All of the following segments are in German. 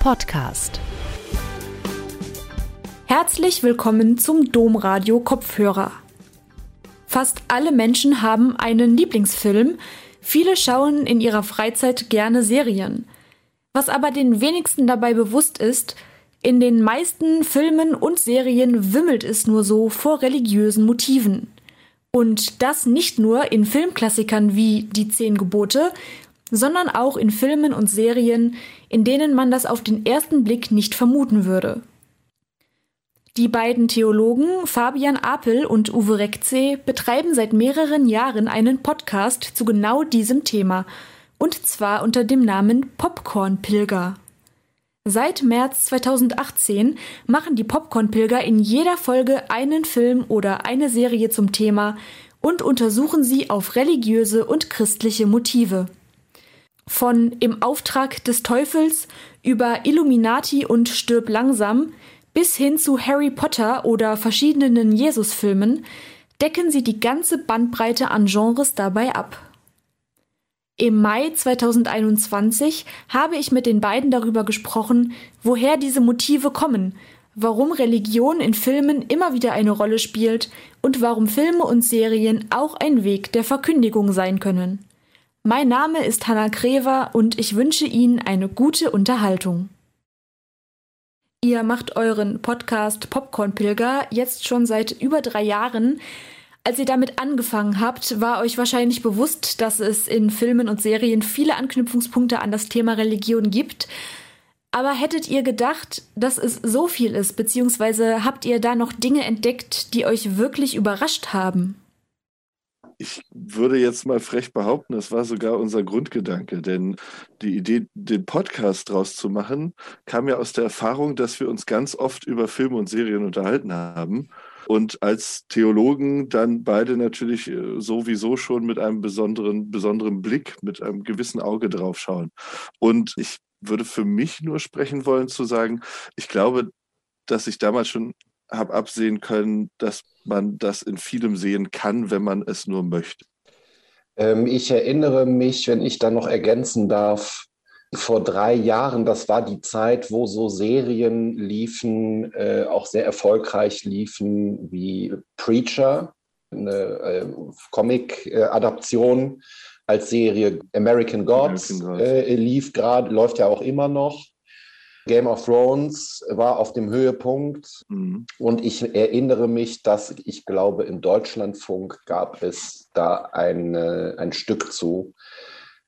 Podcast. Herzlich willkommen zum Domradio Kopfhörer. Fast alle Menschen haben einen Lieblingsfilm, viele schauen in ihrer Freizeit gerne Serien. Was aber den wenigsten dabei bewusst ist, in den meisten Filmen und Serien wimmelt es nur so vor religiösen Motiven. Und das nicht nur in Filmklassikern wie Die Zehn Gebote, sondern auch in Filmen und Serien, in denen man das auf den ersten Blick nicht vermuten würde. Die beiden Theologen Fabian Apel und Uwe Rekze betreiben seit mehreren Jahren einen Podcast zu genau diesem Thema, und zwar unter dem Namen Popcorn-Pilger. Seit März 2018 machen die Popcorn-Pilger in jeder Folge einen Film oder eine Serie zum Thema und untersuchen sie auf religiöse und christliche Motive. Von Im Auftrag des Teufels über Illuminati und Stirb langsam bis hin zu Harry Potter oder verschiedenen Jesus-Filmen decken sie die ganze Bandbreite an Genres dabei ab. Im Mai 2021 habe ich mit den beiden darüber gesprochen, woher diese Motive kommen, warum Religion in Filmen immer wieder eine Rolle spielt und warum Filme und Serien auch ein Weg der Verkündigung sein können. Mein Name ist Hanna Krever und ich wünsche Ihnen eine gute Unterhaltung. Ihr macht euren Podcast Popcorn Pilger jetzt schon seit über drei Jahren. Als ihr damit angefangen habt, war euch wahrscheinlich bewusst, dass es in Filmen und Serien viele Anknüpfungspunkte an das Thema Religion gibt. Aber hättet ihr gedacht, dass es so viel ist, beziehungsweise habt ihr da noch Dinge entdeckt, die euch wirklich überrascht haben? Ich würde jetzt mal frech behaupten, das war sogar unser Grundgedanke, denn die Idee, den Podcast draus zu machen, kam ja aus der Erfahrung, dass wir uns ganz oft über Filme und Serien unterhalten haben und als Theologen dann beide natürlich äh, sowieso schon mit einem besonderen, besonderen Blick, mit einem gewissen Auge drauf schauen. Und ich würde für mich nur sprechen wollen zu sagen, ich glaube, dass ich damals schon habe absehen können, dass man das in vielem sehen kann, wenn man es nur möchte. Ähm, ich erinnere mich, wenn ich da noch ergänzen darf, vor drei Jahren, das war die Zeit, wo so Serien liefen, äh, auch sehr erfolgreich liefen, wie Preacher, eine äh, Comic-Adaption als Serie American Gods, American Gods. Äh, lief gerade, läuft ja auch immer noch. Game of Thrones war auf dem Höhepunkt mhm. und ich erinnere mich, dass ich glaube, im Deutschlandfunk gab es da ein, ein Stück zu,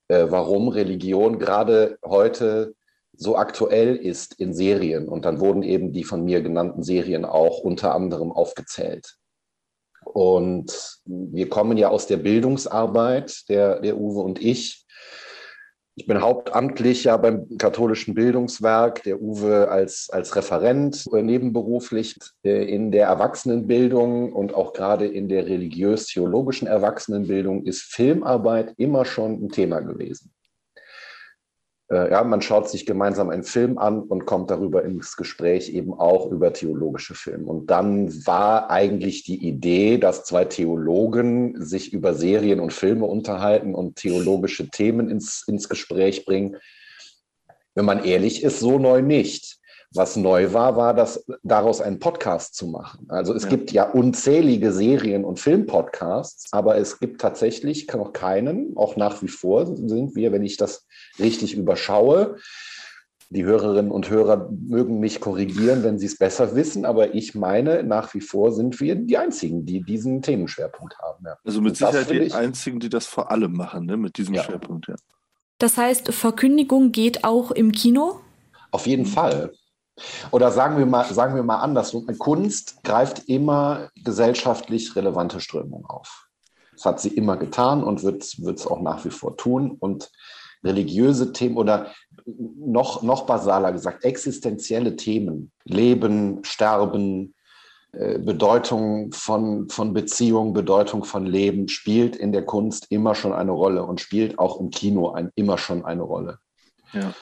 äh, warum Religion gerade heute so aktuell ist in Serien. Und dann wurden eben die von mir genannten Serien auch unter anderem aufgezählt. Und wir kommen ja aus der Bildungsarbeit, der, der Uwe und ich. Ich bin hauptamtlich ja beim katholischen Bildungswerk, der Uwe als, als Referent äh, nebenberuflich in der Erwachsenenbildung und auch gerade in der religiös-theologischen Erwachsenenbildung ist Filmarbeit immer schon ein Thema gewesen. Äh, ja, man schaut sich gemeinsam einen Film an und kommt darüber ins Gespräch eben auch über theologische Filme. Und dann war eigentlich die Idee, dass zwei Theologen sich über Serien und Filme unterhalten und theologische Themen ins, ins Gespräch bringen. Wenn man ehrlich ist, so neu nicht. Was neu war, war, das, daraus einen Podcast zu machen. Also es ja. gibt ja unzählige Serien- und Filmpodcasts, aber es gibt tatsächlich noch keinen, auch nach wie vor sind wir, wenn ich das richtig überschaue. Die Hörerinnen und Hörer mögen mich korrigieren, wenn sie es besser wissen, aber ich meine, nach wie vor sind wir die Einzigen, die diesen Themenschwerpunkt haben. Ja. Also mit Sicherheit die ich, Einzigen, die das vor allem machen, ne? mit diesem ja. Schwerpunkt. Ja. Das heißt, Verkündigung geht auch im Kino? Auf jeden. Fall. Oder sagen wir mal, sagen wir mal andersrum. Kunst greift immer gesellschaftlich relevante Strömungen auf. Das hat sie immer getan und wird es auch nach wie vor tun. Und religiöse Themen oder noch, noch basaler gesagt, existenzielle Themen, Leben, Sterben, äh, Bedeutung von, von Beziehung, Bedeutung von Leben spielt in der Kunst immer schon eine Rolle und spielt auch im Kino ein, immer schon eine Rolle. Ja.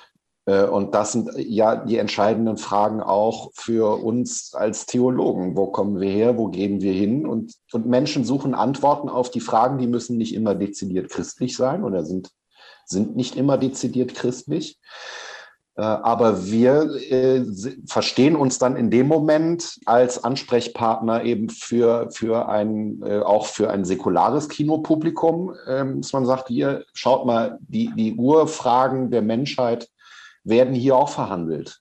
Äh, und das sind ja die entscheidenden Fragen auch für uns als Theologen. Wo kommen wir her? Wo gehen wir hin? Und, und Menschen suchen Antworten auf die Fragen, die müssen nicht immer dezidiert christlich sein oder sind sind nicht immer dezidiert christlich. Äh, aber wir äh, verstehen uns dann in dem Moment als Ansprechpartner eben für, für ein, auch für ein säkulares Kinopublikum, ähm, dass man sagt, hier, schaut mal, die, die Urfragen der Menschheit werden hier auch verhandelt.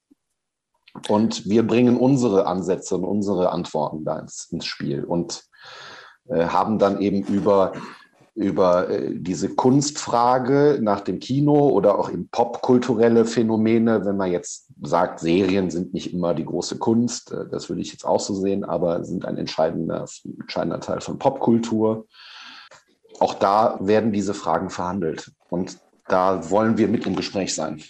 Und wir bringen unsere Ansätze und unsere Antworten da ins, ins Spiel und äh, haben dann eben über über äh, diese Kunstfrage nach dem Kino oder auch in popkulturelle Phänomene, wenn man jetzt sagt, Serien sind nicht immer die große Kunst, äh, das würde ich jetzt auch so sehen, aber sind ein entscheidender, entscheidender Teil von Popkultur. Auch da werden diese Fragen verhandelt und da wollen wir mit im Gespräch sein.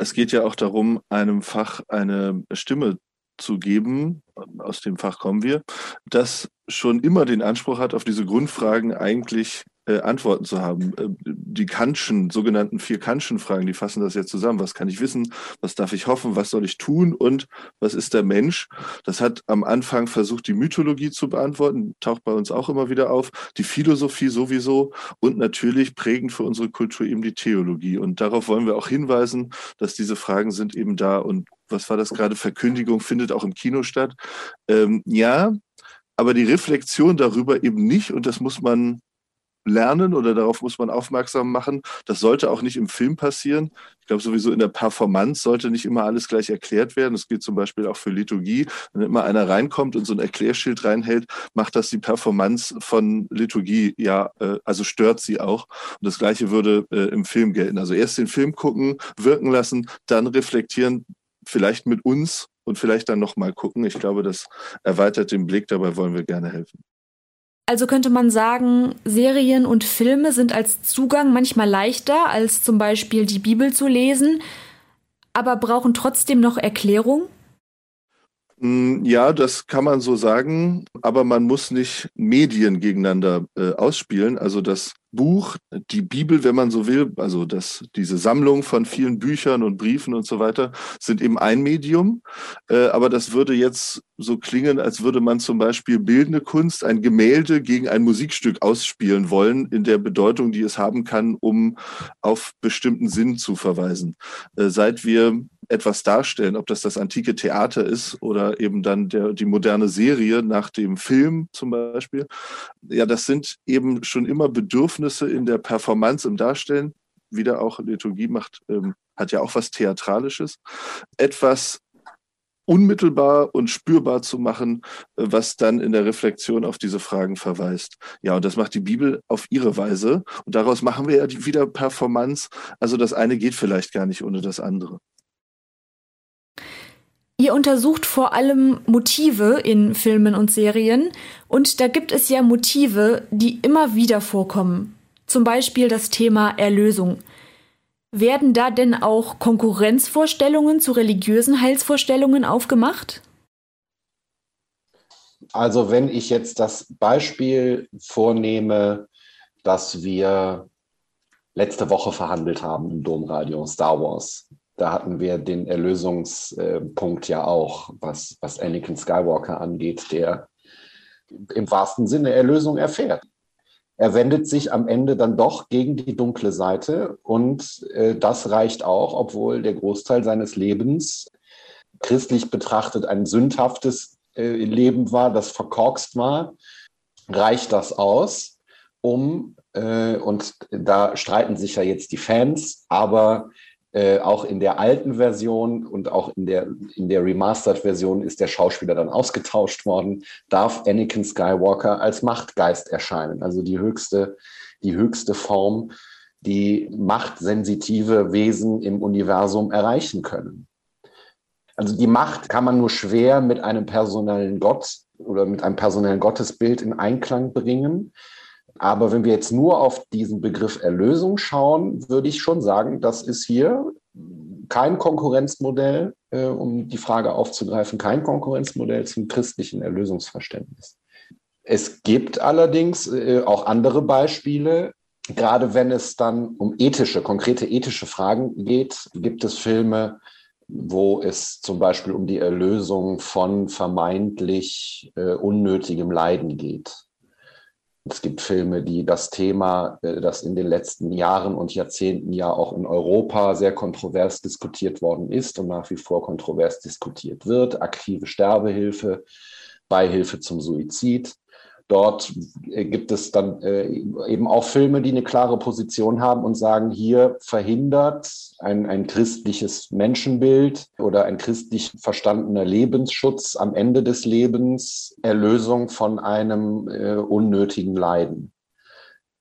Es geht ja auch darum, einem Fach eine Stimme zu geben, aus dem Fach kommen wir, das schon immer den Anspruch hat, auf diese Grundfragen eigentlich äh, Antworten zu haben. Äh, die Kantschen, sogenannten vier Kantschen Fragen, die fassen das jetzt zusammen. Was kann ich wissen? Was darf ich hoffen? Was soll ich tun? Und was ist der Mensch? Das hat am Anfang versucht, die Mythologie zu beantworten, taucht bei uns auch immer wieder auf. Die Philosophie sowieso und natürlich prägend für unsere Kultur eben die Theologie. Und darauf wollen wir auch hinweisen, dass diese Fragen sind eben da. Und was war das gerade? Verkündigung findet auch im Kino statt. Ähm, ja, aber die Reflexion darüber eben nicht. Und das muss man lernen oder darauf muss man aufmerksam machen. Das sollte auch nicht im Film passieren. Ich glaube sowieso in der Performance sollte nicht immer alles gleich erklärt werden. Das gilt zum Beispiel auch für Liturgie. Wenn immer einer reinkommt und so ein Erklärschild reinhält, macht das die Performance von Liturgie ja, äh, also stört sie auch. Und das Gleiche würde äh, im Film gelten. Also erst den Film gucken, wirken lassen, dann reflektieren, vielleicht mit uns und vielleicht dann nochmal gucken. Ich glaube, das erweitert den Blick. Dabei wollen wir gerne helfen. Also könnte man sagen, Serien und Filme sind als Zugang manchmal leichter, als zum Beispiel die Bibel zu lesen, aber brauchen trotzdem noch Erklärung? Mm, ja, das kann man so sagen, aber man muss nicht Medien gegeneinander äh, ausspielen. Also das Buch, die Bibel, wenn man so will, also das, diese Sammlung von vielen Büchern und Briefen und so weiter, sind eben ein Medium. Äh, aber das würde jetzt so klingen, als würde man zum Beispiel bildende Kunst, ein Gemälde gegen ein Musikstück ausspielen wollen, in der Bedeutung, die es haben kann, um auf bestimmten Sinn zu verweisen. Äh, seit wir etwas darstellen, ob das das antike Theater ist oder eben dann der, die moderne Serie nach dem Film zum Beispiel. Ja, das sind eben schon immer Bedürfnisse in der Performance, im Darstellen. Wieder auch Liturgie macht, ähm, hat ja auch was Theatralisches. Etwas unmittelbar und spürbar zu machen, äh, was dann in der Reflexion auf diese Fragen verweist. Ja, und das macht die Bibel auf ihre Weise. Und daraus machen wir ja wieder Performance. Also das eine geht vielleicht gar nicht ohne das andere. Ihr untersucht vor allem Motive in Filmen und Serien und da gibt es ja Motive, die immer wieder vorkommen. Zum Beispiel das Thema Erlösung. Werden da denn auch Konkurrenzvorstellungen zu religiösen Heilsvorstellungen aufgemacht? Also wenn ich jetzt das Beispiel vornehme, dass wir letzte Woche verhandelt haben im Domradio Star Wars, da hatten wir den Erlösungspunkt ja auch, was, was Anakin Skywalker angeht, der im wahrsten Sinne Erlösung erfährt. Er wendet sich am Ende dann doch gegen die dunkle Seite und äh, das reicht auch, obwohl der Großteil seines Lebens christlich betrachtet ein sündhaftes äh, Leben war, das verkorkst war, reicht das aus, um, äh, und da streiten sich ja jetzt die Fans, aber äh, auch in der alten Version und auch in der, in der Remastered-Version ist der Schauspieler dann ausgetauscht worden, darf Anakin Skywalker als Machtgeist erscheinen. Also die höchste, die höchste Form, die machtsensitive Wesen im Universum erreichen können. Also die Macht kann man nur schwer mit einem personellen Gott oder mit einem personellen Gottesbild in Einklang bringen. Aber wenn wir jetzt nur auf diesen Begriff Erlösung schauen, würde ich schon sagen, das ist hier kein Konkurrenzmodell, äh, um die Frage aufzugreifen, kein Konkurrenzmodell zum christlichen Erlösungsverständnis. Es gibt allerdings äh, auch andere Beispiele. Gerade wenn es dann um ethische, konkrete ethische Fragen geht, gibt es Filme, wo es zum Beispiel um die Erlösung von vermeintlich äh, unnötigem Leiden geht Es gibt Filme, die das Thema, äh, das in den letzten Jahren und Jahrzehnten ja auch in Europa sehr kontrovers diskutiert worden ist und nach wie vor kontrovers diskutiert wird, aktive Sterbehilfe, Beihilfe zum Suizid. Dort äh, gibt es dann äh, eben auch Filme, die eine klare Position haben und sagen, hier verhindert ein, ein christliches Menschenbild oder ein christlich verstandener Lebensschutz am Ende des Lebens Erlösung von einem äh, unnötigen Leiden.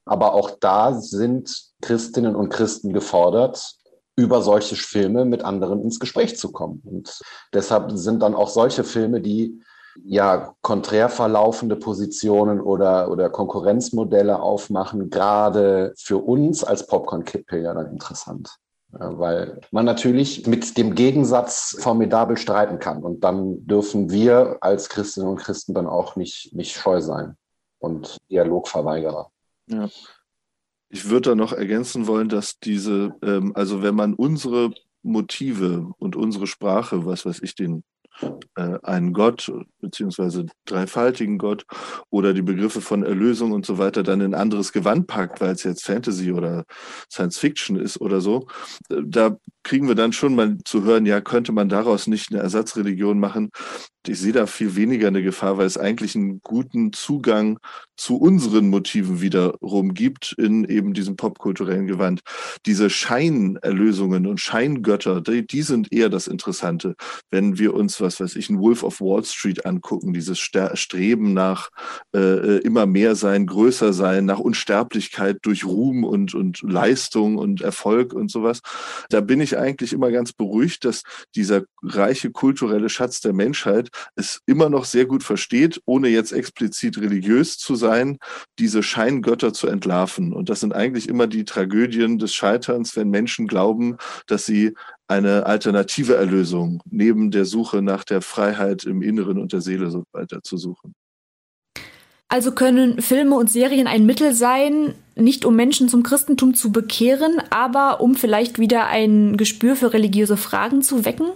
Aber auch da sind Christinnen und Christen gefordert, über solche Filme mit anderen ins Gespräch zu kommen. Und deshalb sind dann auch solche Filme, die ja, konträr verlaufende Positionen oder, oder Konkurrenzmodelle aufmachen, gerade für uns als Popcorn-Kippel ja dann interessant. weil man natürlich mit dem Gegensatz formidabel streiten kann. Und dann dürfen wir als Christinnen und Christen dann auch nicht, nicht scheu sein und Dialogverweigerer. Ja. Ich würde da noch ergänzen wollen, dass diese, ähm, also wenn man unsere Motive und unsere Sprache, was weiß ich, den einen Gott beziehungsweise dreifaltigen Gott oder die Begriffe von Erlösung und so weiter dann in anderes Gewand packt, weil es jetzt Fantasy oder Science Fiction ist oder so, äh, da kriegen wir dann schon mal zu hören, ja, könnte man daraus nicht eine Ersatzreligion machen? Ich sehe da viel weniger eine Gefahr, weil es eigentlich einen guten Zugang zu unseren Motiven wiederum gibt in eben diesem popkulturellen Gewand. Diese Scheinerlösungen und Scheingötter, die, die sind eher das Interessante. Wenn wir uns, was weiß ich, ein Wolf of Wall Street angucken, dieses Streben nach äh, äh, immer mehr sein, größer sein, nach Unsterblichkeit durch Ruhm und, und Leistung und Erfolg und sowas, da bin ich eigentlich immer ganz beruhigt, dass dieser reiche kulturelle Schatz der Menschheit es immer noch sehr gut versteht, ohne jetzt explizit religiös zu sein diese Scheingötter zu entlarven. Und das sind eigentlich immer die Tragödien des Scheiterns, wenn Menschen glauben, dass sie eine alternative Erlösung neben der Suche nach der Freiheit im Inneren und der Seele so weiter zu suchen. Also können Filme und Serien ein Mittel sein, nicht um Menschen zum Christentum zu bekehren, aber um vielleicht wieder ein Gespür für religiöse Fragen zu wecken?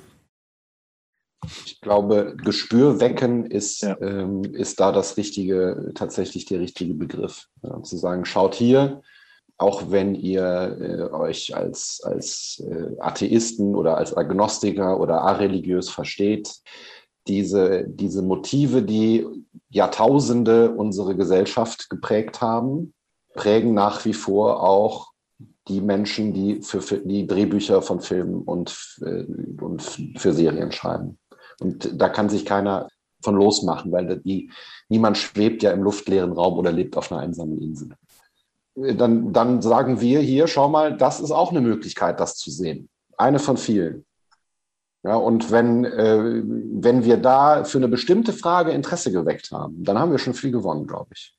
Ich glaube, Gespür wecken ist, ja. ähm, ist da das richtige, tatsächlich der richtige Begriff. Ja, zu sagen, schaut hier, auch wenn ihr äh, euch als, als äh, Atheisten oder als Agnostiker oder areligiös versteht, diese, diese Motive, die Jahrtausende unsere Gesellschaft geprägt haben, prägen nach wie vor auch die Menschen, die für, für die Drehbücher von Filmen und, äh, und für Serien schreiben. Und da kann sich keiner von losmachen, weil die, niemand schwebt ja im luftleeren Raum oder lebt auf einer einsamen Insel. Dann, dann sagen wir hier, schau mal, das ist auch eine Möglichkeit, das zu sehen. Eine von vielen. Ja, und wenn, äh, wenn wir da für eine bestimmte Frage Interesse geweckt haben, dann haben wir schon viel gewonnen, glaube ich.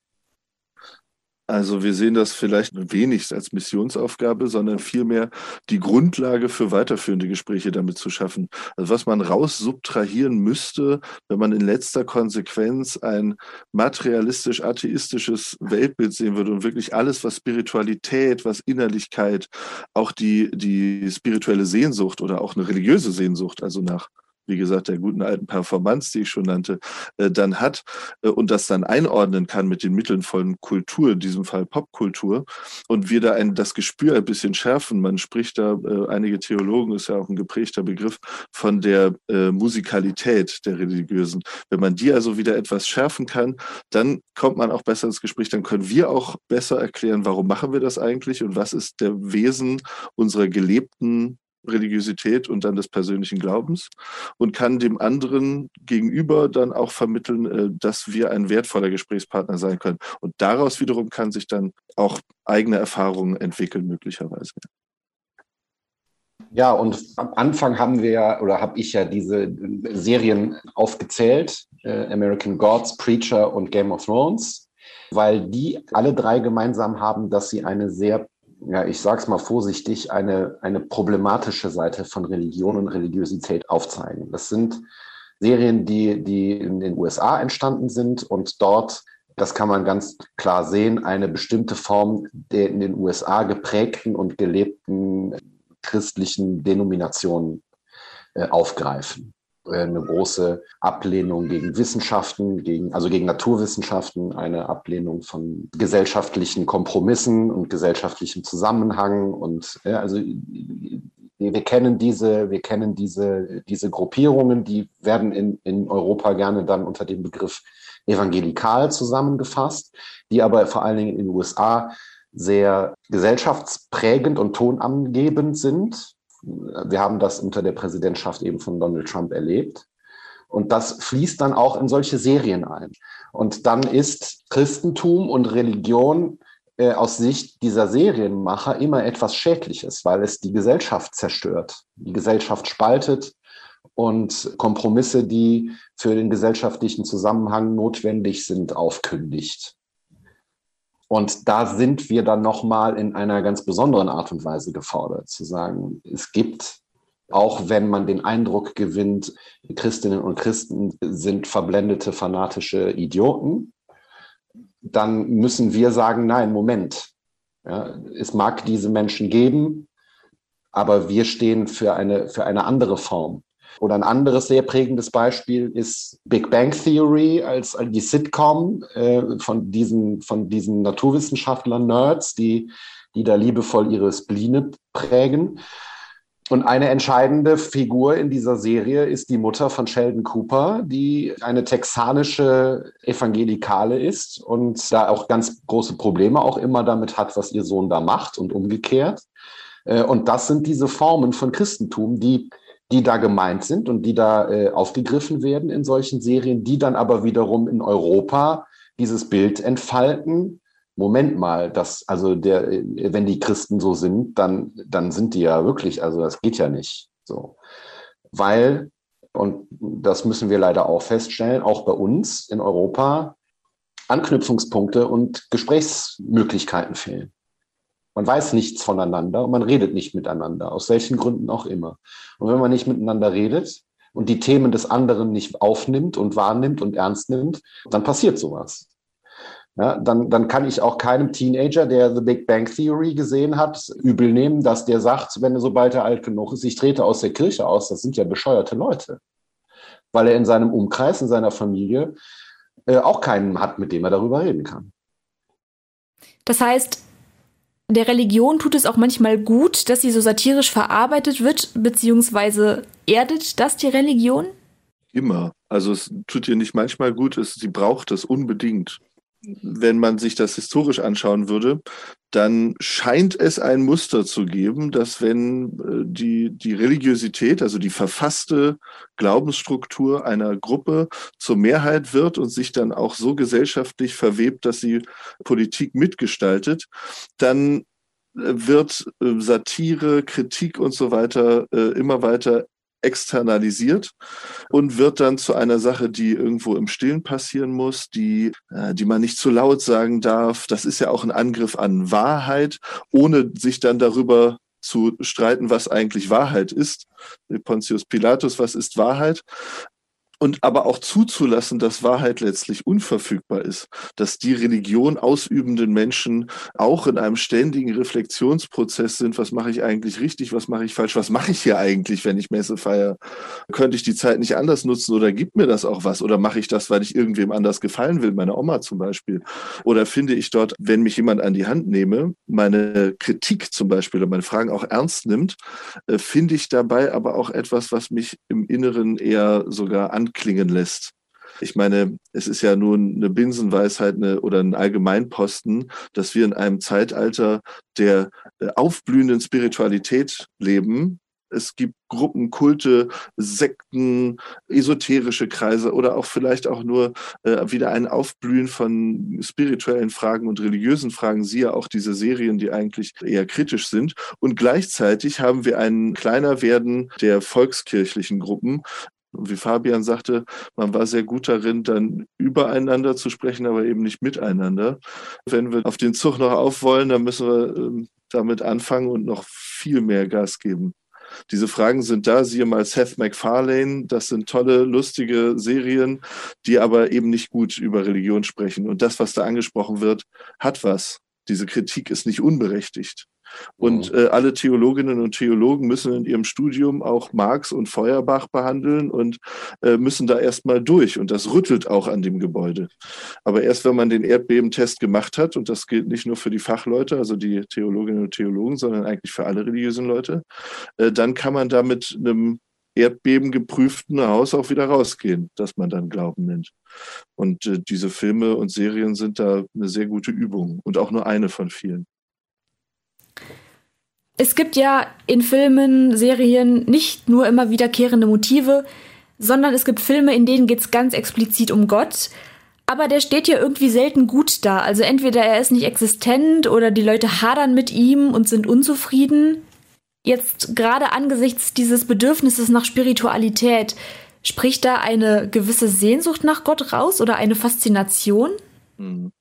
Also wir sehen das vielleicht wenig als Missionsaufgabe, sondern vielmehr die Grundlage für weiterführende Gespräche damit zu schaffen. Also was man raus subtrahieren müsste, wenn man in letzter Konsequenz ein materialistisch-atheistisches Weltbild sehen würde und wirklich alles, was Spiritualität, was Innerlichkeit, auch die, die spirituelle Sehnsucht oder auch eine religiöse Sehnsucht, also nach wie gesagt, der guten alten Performance, die ich schon nannte, äh, dann hat äh, und das dann einordnen kann mit den Mitteln von Kultur, in diesem Fall Popkultur, und wir da ein, das Gespür ein bisschen schärfen. Man spricht da, äh, einige Theologen, ist ja auch ein geprägter Begriff, von der äh, Musikalität der Religiösen. Wenn man die also wieder etwas schärfen kann, dann kommt man auch besser ins Gespräch, dann können wir auch besser erklären, warum machen wir das eigentlich und was ist der Wesen unserer gelebten Religiosität und dann des persönlichen Glaubens und kann dem anderen gegenüber dann auch vermitteln, äh, dass wir ein wertvoller Gesprächspartner sein können. Und daraus wiederum kann sich dann auch eigene Erfahrungen entwickeln, möglicherweise. Ja, und am Anfang haben wir ja, oder habe ich ja diese Serien aufgezählt, äh, American Gods, Preacher und Game of Thrones, weil die alle drei gemeinsam haben, dass sie eine sehr ja, ich sage es mal vorsichtig, eine, eine problematische Seite von Religion und Religiosität aufzeigen. Das sind Serien, die, die in den USA entstanden sind und dort, das kann man ganz klar sehen, eine bestimmte Form der in den USA geprägten und gelebten christlichen Denominationen äh, aufgreifen. Äh, eine große Ablehnung gegen Wissenschaften, gegen, also gegen Naturwissenschaften, eine Ablehnung von gesellschaftlichen Kompromissen und gesellschaftlichem Zusammenhang. Und ja, also wir kennen diese, wir kennen diese, diese Gruppierungen, die werden in, in Europa gerne dann unter dem Begriff evangelikal zusammengefasst, die aber vor allen Dingen in den USA sehr gesellschaftsprägend und tonangebend sind. Wir haben das unter der Präsidentschaft eben von Donald Trump erlebt. Und das fließt dann auch in solche Serien ein. Und dann ist Christentum und Religion äh, aus Sicht dieser Serienmacher immer etwas Schädliches, weil es die Gesellschaft zerstört, die Gesellschaft spaltet und Kompromisse, die für den gesellschaftlichen Zusammenhang notwendig sind, aufkündigt. Und da sind wir dann nochmal in einer ganz besonderen Art und Weise gefordert, zu sagen, es gibt, auch wenn man den Eindruck gewinnt, Christinnen und Christen sind verblendete, fanatische Idioten, dann müssen wir sagen, nein, Moment. Ja, es mag diese Menschen geben, aber wir stehen für eine, für eine andere Form. Oder ein anderes sehr prägendes Beispiel ist Big Bang Theory als die Sitcom äh, von diesen, von diesen Naturwissenschaftlern, Nerds, die, die da liebevoll ihre Spline prägen. Und eine entscheidende Figur in dieser Serie ist die Mutter von Sheldon Cooper, die eine texanische Evangelikale ist und da auch ganz große Probleme auch immer damit hat, was ihr Sohn da macht und umgekehrt. Äh, und das sind diese Formen von Christentum, die, die da gemeint sind und die da äh, aufgegriffen werden in solchen Serien, die dann aber wiederum in Europa dieses Bild entfalten, Moment mal, das, also der, wenn die Christen so sind, dann, dann sind die ja wirklich, also das geht ja nicht so. Weil, und das müssen wir leider auch feststellen, auch bei uns in Europa Anknüpfungspunkte und Gesprächsmöglichkeiten fehlen. Man weiß nichts voneinander und man redet nicht miteinander, aus welchen Gründen auch immer. Und wenn man nicht miteinander redet und die Themen des anderen nicht aufnimmt und wahrnimmt und ernst nimmt, dann passiert sowas ja, dann, dann kann ich auch keinem Teenager, der The Big Bang Theory gesehen hat, übel nehmen, dass der sagt, wenn er sobald er alt genug ist, ich trete aus der Kirche aus, das sind ja bescheuerte Leute. Weil er in seinem Umkreis, in seiner Familie äh, auch keinen hat, mit dem er darüber reden kann. Das heißt, der Religion tut es auch manchmal gut, dass sie so satirisch verarbeitet wird, beziehungsweise erdet das die Religion? Immer. Also es tut ihr nicht manchmal gut, es, sie braucht es unbedingt wenn man sich das historisch anschauen würde, dann scheint es ein Muster zu geben, dass wenn äh, die, die Religiosität, also die verfasste Glaubensstruktur einer Gruppe zur Mehrheit wird und sich dann auch so gesellschaftlich verwebt, dass sie Politik mitgestaltet, dann äh, wird äh, Satire, Kritik und so weiter immer weiter externalisiert und wird dann zu einer Sache, die irgendwo im Stillen passieren muss, die, äh, die man nicht zu laut sagen darf. Das ist ja auch ein Angriff an Wahrheit, ohne sich dann darüber zu streiten, was eigentlich Wahrheit ist. Pontius Pilatus, was ist Wahrheit? Und aber auch zuzulassen, dass Wahrheit letztlich unverfügbar ist, dass die Religion ausübenden Menschen auch in einem ständigen Reflexionsprozess sind, was mache ich eigentlich richtig, was mache ich falsch, was mache ich hier eigentlich, wenn ich Messe feiere? Könnte ich die Zeit nicht anders nutzen oder gibt mir das auch was oder mache ich das, weil ich irgendwem anders gefallen will, meiner Oma zum Beispiel? Oder finde ich dort, wenn mich jemand an die Hand nehme, meine Kritik zum Beispiel oder meine Fragen auch ernst nimmt, äh, finde ich dabei aber auch etwas, was mich im Inneren eher sogar an klingen lässt. Ich meine, es ist ja nun eine Binsenweisheit eine, oder ein Allgemeinposten, dass wir in einem Zeitalter der äh, aufblühenden Spiritualität leben. Es gibt Gruppen, Kulte, Sekten, esoterische Kreise oder auch vielleicht auch nur äh, wieder ein Aufblühen von spirituellen Fragen und religiösen Fragen. Siehe auch diese Serien, die eigentlich eher kritisch sind. Und gleichzeitig haben wir ein kleiner Werden der volkskirchlichen Gruppen, wie Fabian sagte, man war sehr gut darin, dann übereinander zu sprechen, aber eben nicht miteinander. Wenn wir auf den Zug noch auf wollen, dann müssen wir ähm, damit anfangen und noch viel mehr Gas geben. Diese Fragen sind da, siehe mal Seth MacFarlane, das sind tolle, lustige Serien, die aber eben nicht gut über Religion sprechen. Und das, was da angesprochen wird, hat was. Diese Kritik ist nicht unberechtigt. Und mhm. äh, alle Theologinnen und Theologen müssen in ihrem Studium auch Marx und Feuerbach behandeln und äh, müssen da erstmal durch. Und das rüttelt auch an dem Gebäude. Aber erst wenn man den Erdbebentest gemacht hat, und das gilt nicht nur für die Fachleute, also die Theologinnen und Theologen, sondern eigentlich für alle religiösen Leute, äh, dann kann man da mit einem Erdbeben geprüften Haus auch wieder rausgehen, dass man dann Glauben nennt. Und äh, diese Filme und Serien sind da eine sehr gute Übung und auch nur eine von vielen. Es gibt ja in Filmen, Serien nicht nur immer wiederkehrende Motive, sondern es gibt Filme, in denen geht es ganz explizit um Gott. Aber der steht ja irgendwie selten gut da. Also entweder er ist nicht existent oder die Leute hadern mit ihm und sind unzufrieden. Jetzt gerade angesichts dieses Bedürfnisses nach Spiritualität, spricht da eine gewisse Sehnsucht nach Gott raus oder eine Faszination? Mhm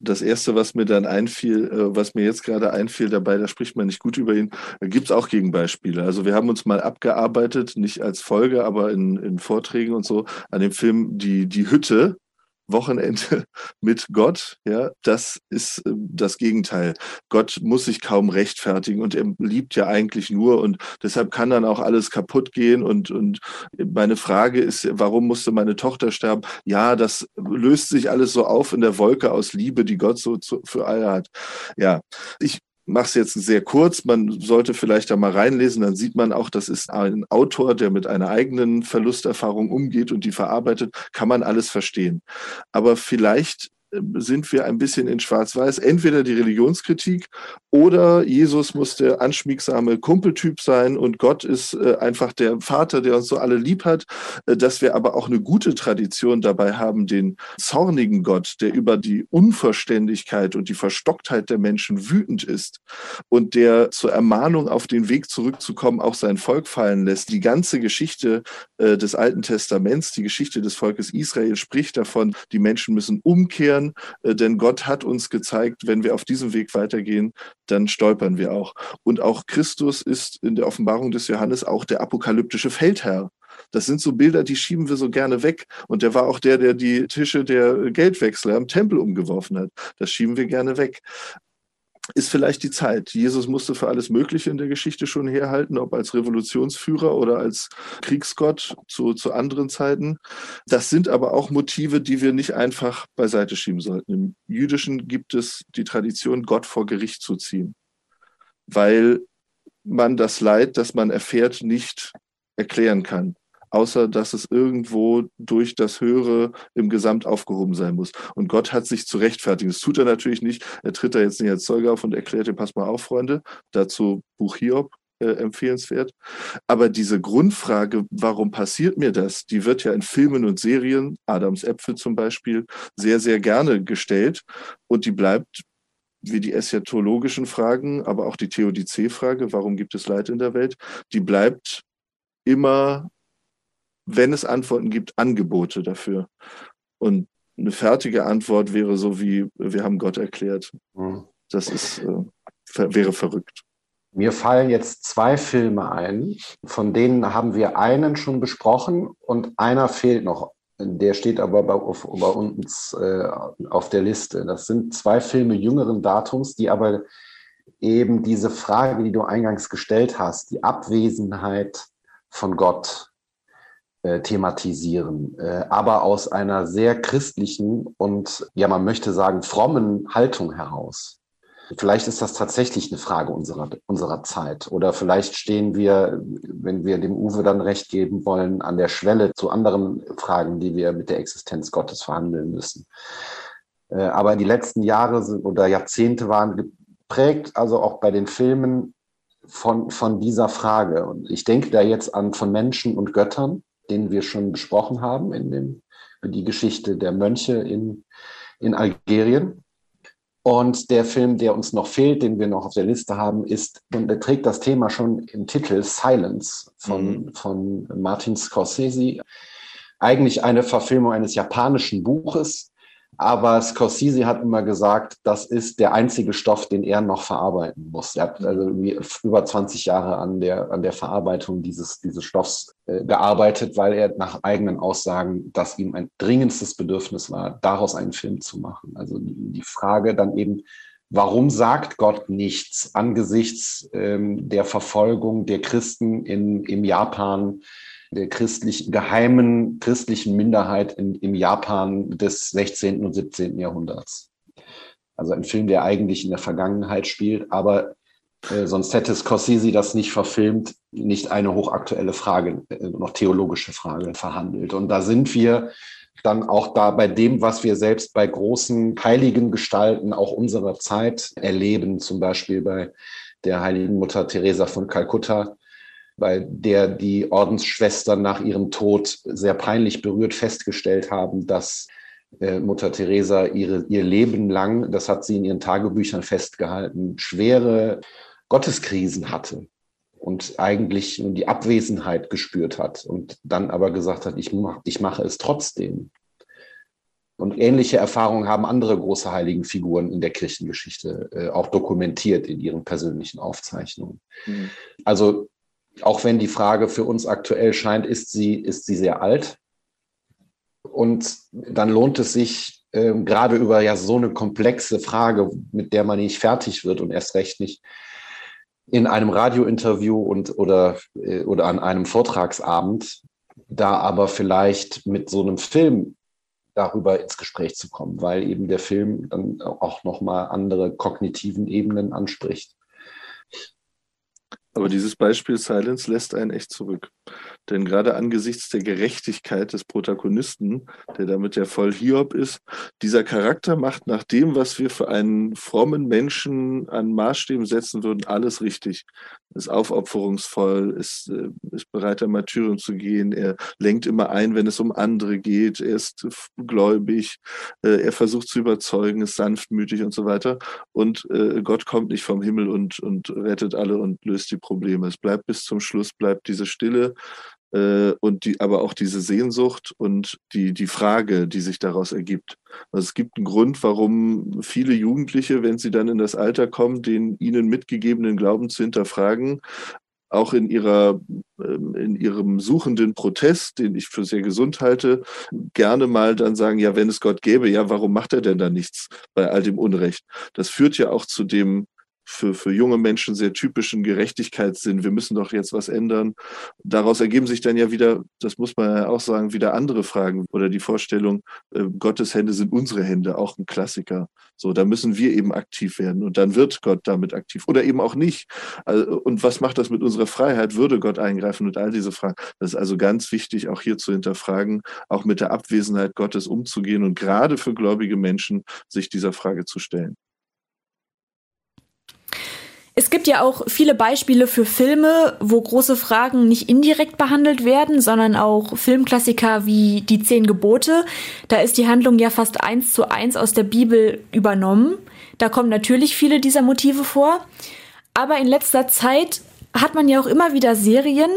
das erste, was mir dann einfiel, äh, was mir jetzt gerade einfiel dabei, da spricht man nicht gut über ihn, gibt es auch Gegenbeispiele. Also wir haben uns mal abgearbeitet, nicht als Folge, aber in, in Vorträgen und so, an dem Film Die, die Hütte Wochenende mit Gott, ja, das ist äh, das Gegenteil. Gott muss sich kaum rechtfertigen und er liebt ja eigentlich nur und deshalb kann dann auch alles kaputt gehen und, und meine Frage ist, warum musste meine Tochter sterben? Ja, das löst sich alles so auf in der Wolke aus Liebe, die Gott so zu, für alle hat. Ja, ich mache es jetzt sehr kurz. Man sollte vielleicht da mal reinlesen, dann sieht man auch, das ist ein Autor, der mit einer eigenen Verlusterfahrung umgeht und die verarbeitet, kann man alles verstehen. Aber vielleicht sind wir ein bisschen in Schwarz-Weiß. Entweder die Religionskritik oder Jesus muss der anschmiegsame Kumpeltyp sein und Gott ist äh, einfach der Vater, der uns so alle lieb hat, äh, dass wir aber auch eine gute Tradition dabei haben, den zornigen Gott, der über die Unverständigkeit und die Verstocktheit der Menschen wütend ist und der zur Ermahnung auf den Weg zurückzukommen auch sein Volk fallen lässt. Die ganze Geschichte äh, des Alten Testaments, die Geschichte des Volkes Israel spricht davon, die Menschen müssen umkehren stolpern, äh, denn Gott hat uns gezeigt, wenn wir auf diesem Weg weitergehen, dann stolpern wir auch. Und auch Christus ist in der Offenbarung des Johannes auch der apokalyptische Feldherr. Das sind so Bilder, die schieben wir so gerne weg. Und der war auch der, der die Tische der Geldwechsler im Tempel umgeworfen hat. Das schieben wir gerne weg ist vielleicht die Zeit. Jesus musste für alles Mögliche in der Geschichte schon herhalten, ob als Revolutionsführer oder als Kriegsgott zu, zu anderen Zeiten. Das sind aber auch Motive, die wir nicht einfach beiseite schieben sollten. Im Jüdischen gibt es die Tradition, Gott vor Gericht zu ziehen, weil man das Leid, das man erfährt, nicht erklären kann außer dass es irgendwo durch das Höhere im Gesamt aufgehoben sein muss. Und Gott hat sich zu rechtfertigen. Das tut er natürlich nicht. Er tritt da jetzt nicht als Zeuge auf und erklärt dir, pass mal auf, Freunde, dazu Buch Hiob, äh, empfehlenswert. Aber diese Grundfrage, warum passiert mir das, die wird ja in Filmen und Serien, Adams Äpfel zum Beispiel, sehr, sehr gerne gestellt. Und die bleibt wie die eschatologischen Fragen, aber auch die Theodizee-Frage, warum gibt es Leid in der Welt, die bleibt immer wenn es Antworten gibt, Angebote dafür. Und eine fertige Antwort wäre so wie, wir haben Gott erklärt. Mhm. Das ist, äh, wäre verrückt. Mir fallen jetzt zwei Filme ein, von denen haben wir einen schon besprochen und einer fehlt noch. Der steht aber bei, auf, bei uns äh, auf der Liste. Das sind zwei Filme jüngeren Datums, die aber eben diese Frage, die du eingangs gestellt hast, die Abwesenheit von Gott äh, thematisieren, äh, aber aus einer sehr christlichen und, ja, man möchte sagen, frommen Haltung heraus. Vielleicht ist das tatsächlich eine Frage unserer, unserer Zeit. Oder vielleicht stehen wir, wenn wir dem Uwe dann recht geben wollen, an der Schwelle zu anderen Fragen, die wir mit der Existenz Gottes verhandeln müssen. Äh, aber die letzten Jahre oder Jahrzehnte waren geprägt, also auch bei den Filmen, von, von dieser Frage. Und ich denke da jetzt an von Menschen und Göttern, den wir schon besprochen haben, in dem, die Geschichte der Mönche in, in Algerien. Und der Film, der uns noch fehlt, den wir noch auf der Liste haben, ist, und der trägt das Thema schon im Titel Silence von, mhm. von Martin Scorsese. Eigentlich eine Verfilmung eines japanischen Buches, Aber Scorsese hat immer gesagt, das ist der einzige Stoff, den er noch verarbeiten muss. Er hat also über 20 Jahre an der, an der Verarbeitung dieses, dieses Stoffs äh, gearbeitet, weil er nach eigenen Aussagen, dass ihm ein dringendstes Bedürfnis war, daraus einen Film zu machen. Also die, die Frage dann eben, warum sagt Gott nichts angesichts ähm, der Verfolgung der Christen in, im Japan? Der christlichen, geheimen christlichen Minderheit in, im Japan des 16. und 17. Jahrhunderts. Also ein Film, der eigentlich in der Vergangenheit spielt, aber äh, sonst hätte Scorsese das nicht verfilmt, nicht eine hochaktuelle Frage, äh, noch theologische Frage verhandelt. Und da sind wir dann auch da bei dem, was wir selbst bei großen heiligen Gestalten auch unserer Zeit erleben, zum Beispiel bei der heiligen Mutter Teresa von Kalkutta, bei der die Ordensschwestern nach ihrem Tod sehr peinlich berührt festgestellt haben, dass äh, Mutter Teresa ihre, ihr Leben lang, das hat sie in ihren Tagebüchern festgehalten, schwere Gotteskrisen hatte und eigentlich die Abwesenheit gespürt hat und dann aber gesagt hat, ich, mach, ich mache es trotzdem. Und ähnliche Erfahrungen haben andere große Heiligenfiguren in der Kirchengeschichte äh, auch dokumentiert in ihren persönlichen Aufzeichnungen. Mhm. Also auch wenn die Frage für uns aktuell scheint, ist sie, ist sie sehr alt. Und dann lohnt es sich, äh, gerade über ja so eine komplexe Frage, mit der man nicht fertig wird und erst recht nicht in einem Radiointerview und, oder, äh, oder an einem Vortragsabend, da aber vielleicht mit so einem Film darüber ins Gespräch zu kommen, weil eben der Film dann auch nochmal andere kognitiven Ebenen anspricht. Aber dieses Beispiel Silence lässt einen echt zurück. Denn gerade angesichts der Gerechtigkeit des Protagonisten, der damit ja voll Hiob ist, dieser Charakter macht nach dem, was wir für einen frommen Menschen an Maßstäben setzen würden, alles richtig. Ist aufopferungsvoll, ist, äh, ist bereit, der Martyrium zu gehen. Er lenkt immer ein, wenn es um andere geht. Er ist gläubig. Äh, er versucht zu überzeugen, ist sanftmütig und so weiter. Und äh, Gott kommt nicht vom Himmel und, und rettet alle und löst die Probleme. Es bleibt bis zum Schluss, bleibt diese Stille äh, und die, aber auch diese Sehnsucht und die, die Frage, die sich daraus ergibt. Also es gibt einen Grund, warum viele Jugendliche, wenn sie dann in das Alter kommen, den ihnen mitgegebenen Glauben zu hinterfragen, auch in ihrer ähm, in ihrem suchenden Protest, den ich für sehr gesund halte, gerne mal dann sagen, ja, wenn es Gott gäbe, ja, warum macht er denn da nichts bei all dem Unrecht? Das führt ja auch zu dem für, für junge Menschen sehr typischen Gerechtigkeitssinn. Wir müssen doch jetzt was ändern. Daraus ergeben sich dann ja wieder, das muss man ja auch sagen, wieder andere Fragen oder die Vorstellung, äh, Gottes Hände sind unsere Hände, auch ein Klassiker. So, da müssen wir eben aktiv werden und dann wird Gott damit aktiv oder eben auch nicht. Also, und was macht das mit unserer Freiheit? Würde Gott eingreifen und all diese Fragen? Das ist also ganz wichtig, auch hier zu hinterfragen, auch mit der Abwesenheit Gottes umzugehen und gerade für gläubige Menschen sich dieser Frage zu stellen. Es gibt ja auch viele Beispiele für Filme, wo große Fragen nicht indirekt behandelt werden, sondern auch Filmklassiker wie Die Zehn Gebote. Da ist die Handlung ja fast eins zu eins aus der Bibel übernommen. Da kommen natürlich viele dieser Motive vor. Aber in letzter Zeit hat man ja auch immer wieder Serien,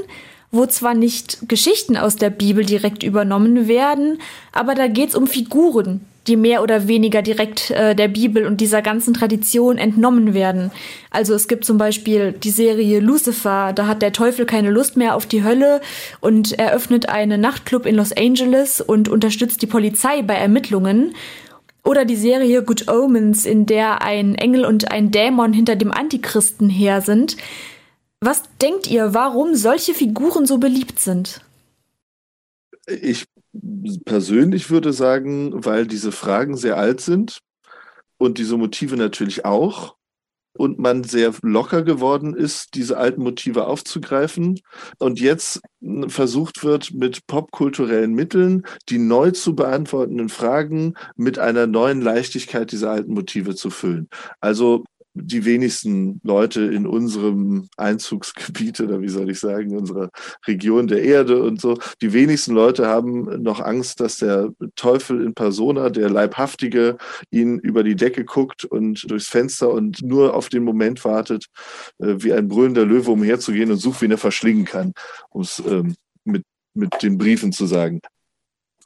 wo zwar nicht Geschichten aus der Bibel direkt übernommen werden, aber da geht es um Figuren, die mehr oder weniger direkt äh, der Bibel und dieser ganzen Tradition entnommen werden. Also es gibt zum Beispiel die Serie Lucifer, da hat der Teufel keine Lust mehr auf die Hölle und eröffnet einen Nachtclub in Los Angeles und unterstützt die Polizei bei Ermittlungen. Oder die Serie Good Omens, in der ein Engel und ein Dämon hinter dem Antichristen her sind. Was denkt ihr, warum solche Figuren so beliebt sind? Ich persönlich würde sagen, weil diese Fragen sehr alt sind und diese Motive natürlich auch und man sehr locker geworden ist, diese alten Motive aufzugreifen und jetzt versucht wird, mit popkulturellen Mitteln die neu zu beantwortenden Fragen mit einer neuen Leichtigkeit dieser alten Motive zu füllen. Also die wenigsten Leute in unserem Einzugsgebiet oder wie soll ich sagen, unserer Region der Erde und so, die wenigsten Leute haben noch Angst, dass der Teufel in Persona, der Leibhaftige, ihnen über die Decke guckt und durchs Fenster und nur auf den Moment wartet, äh, wie ein brüllender Löwe umherzugehen und sucht, wen er verschlingen kann, um es ähm, mit, mit den Briefen zu sagen.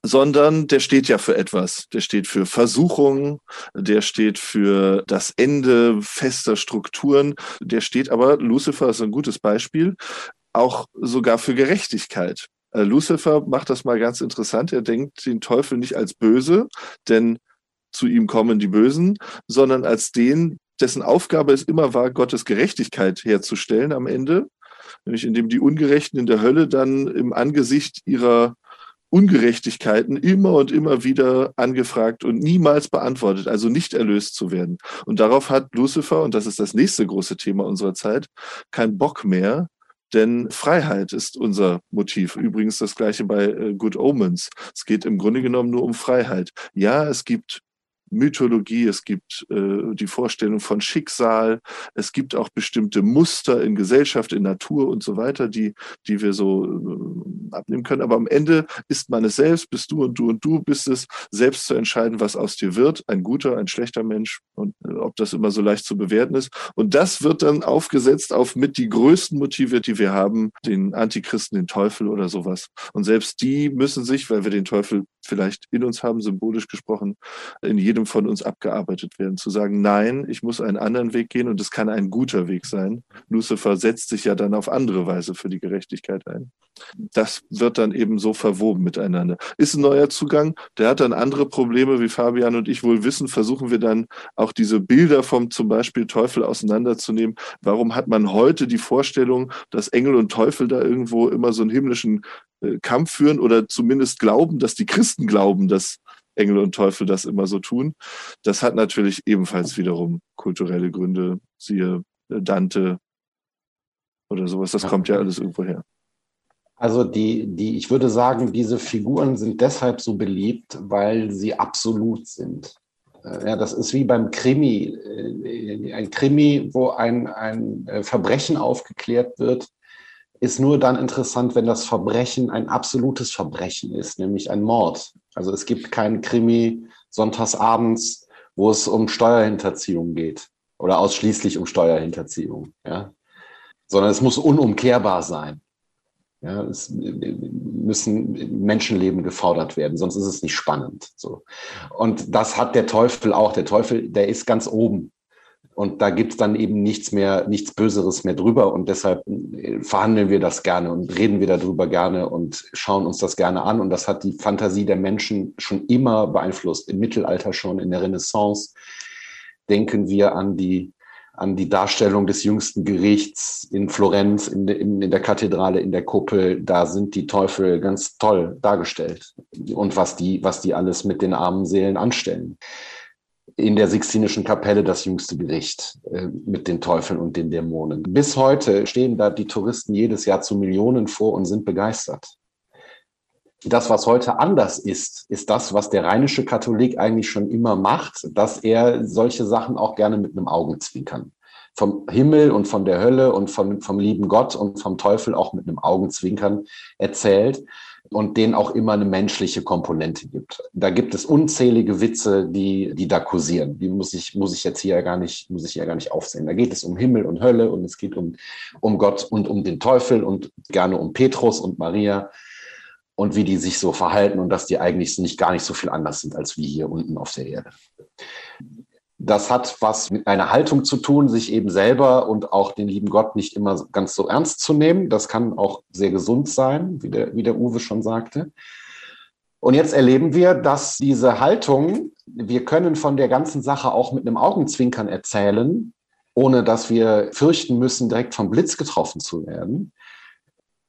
Sondern der steht ja für etwas. Der steht für Versuchung, der steht für das Ende fester Strukturen, der steht aber, Lucifer ist ein gutes Beispiel, auch sogar für Gerechtigkeit. Äh, Lucifer macht das mal ganz interessant. Er denkt den Teufel nicht als böse, denn zu ihm kommen die Bösen, sondern als den, dessen Aufgabe es immer war, Gottes Gerechtigkeit herzustellen am Ende, nämlich indem die Ungerechten in der Hölle dann im Angesicht ihrer Ungerechtigkeiten immer und immer wieder angefragt und niemals beantwortet, also nicht erlöst zu werden. Und darauf hat Lucifer, und das ist das nächste große Thema unserer Zeit, keinen Bock mehr, denn Freiheit ist unser Motiv. Übrigens das gleiche bei äh, Good Omens. Es geht im Grunde genommen nur um Freiheit. Ja, es gibt Mythologie, es gibt äh, die Vorstellung von Schicksal, es gibt auch bestimmte Muster in Gesellschaft, in Natur und so weiter, die, die wir so äh, abnehmen können. Aber am Ende ist man es selbst, bist du und du und du bist es, selbst zu entscheiden, was aus dir wird, ein guter, ein schlechter Mensch und äh, ob das immer so leicht zu bewerten ist. Und das wird dann aufgesetzt auf mit die größten Motive, die wir haben, den Antichristen, den Teufel oder sowas. Und selbst die müssen sich, weil wir den Teufel vielleicht in uns haben, symbolisch gesprochen, in jedem von uns abgearbeitet werden. Zu sagen, nein, ich muss einen anderen Weg gehen und es kann ein guter Weg sein. Lucifer setzt sich ja dann auf andere Weise für die Gerechtigkeit ein. Das wird dann eben so verwoben miteinander. Ist ein neuer Zugang, der hat dann andere Probleme, wie Fabian und ich wohl wissen, versuchen wir dann auch diese Bilder vom zum Beispiel Teufel auseinanderzunehmen. Warum hat man heute die Vorstellung, dass Engel und Teufel da irgendwo immer so einen himmlischen äh, Kampf führen oder zumindest glauben, dass die Christen glauben, dass Engel und Teufel das immer so tun. Das hat natürlich ebenfalls wiederum kulturelle Gründe, siehe äh, Dante oder sowas. Das kommt ja alles irgendwo her. Also die, die, ich würde sagen, diese Figuren sind deshalb so beliebt, weil sie absolut sind. Äh, ja, das ist wie beim Krimi. Ein Krimi, wo ein, ein Verbrechen aufgeklärt wird, ist nur dann interessant, wenn das Verbrechen ein absolutes Verbrechen ist, nämlich ein Mord. Also es gibt keinen Krimi sonntagsabends, wo es um Steuerhinterziehung geht oder ausschließlich um Steuerhinterziehung, ja, sondern es muss unumkehrbar sein. Ja, es müssen Menschenleben gefordert werden, sonst ist es nicht spannend. So. Und das hat der Teufel auch. Der Teufel, der ist ganz oben. Und da gibt es dann eben nichts mehr, nichts Böseres mehr drüber. Und deshalb äh, verhandeln wir das gerne und reden wir darüber gerne und schauen uns das gerne an. Und das hat die Fantasie der Menschen schon immer beeinflusst. Im Mittelalter schon, in der Renaissance denken wir an die, an die Darstellung des jüngsten Gerichts in Florenz, in, in, in der Kathedrale, in der Kuppel. Da sind die Teufel ganz toll dargestellt. Und was die, was die alles mit den armen Seelen anstellen in der Sixtinischen Kapelle das jüngste Gericht äh, mit den Teufeln und den Dämonen. Bis heute stehen da die Touristen jedes Jahr zu Millionen vor und sind begeistert. Das, was heute anders ist, ist das, was der rheinische Katholik eigentlich schon immer macht, dass er solche Sachen auch gerne mit einem Augenzwinkern vom Himmel und von der Hölle und von, vom lieben Gott und vom Teufel auch mit einem Augenzwinkern erzählt und denen auch immer eine menschliche Komponente gibt. Da gibt es unzählige Witze, die, die da kursieren. Die muss ich, muss ich jetzt hier gar nicht, muss ich hier gar nicht aufsehen. Da geht es um Himmel und Hölle und es geht um, um Gott und um den Teufel und gerne um Petrus und Maria und wie die sich so verhalten und dass die eigentlich nicht gar nicht so viel anders sind als wir hier unten auf der Erde. Das hat was mit einer Haltung zu tun, sich eben selber und auch den lieben Gott nicht immer ganz so ernst zu nehmen. Das kann auch sehr gesund sein, wie der, wie der Uwe schon sagte. Und jetzt erleben wir, dass diese Haltung, wir können von der ganzen Sache auch mit einem Augenzwinkern erzählen, ohne dass wir fürchten müssen, direkt vom Blitz getroffen zu werden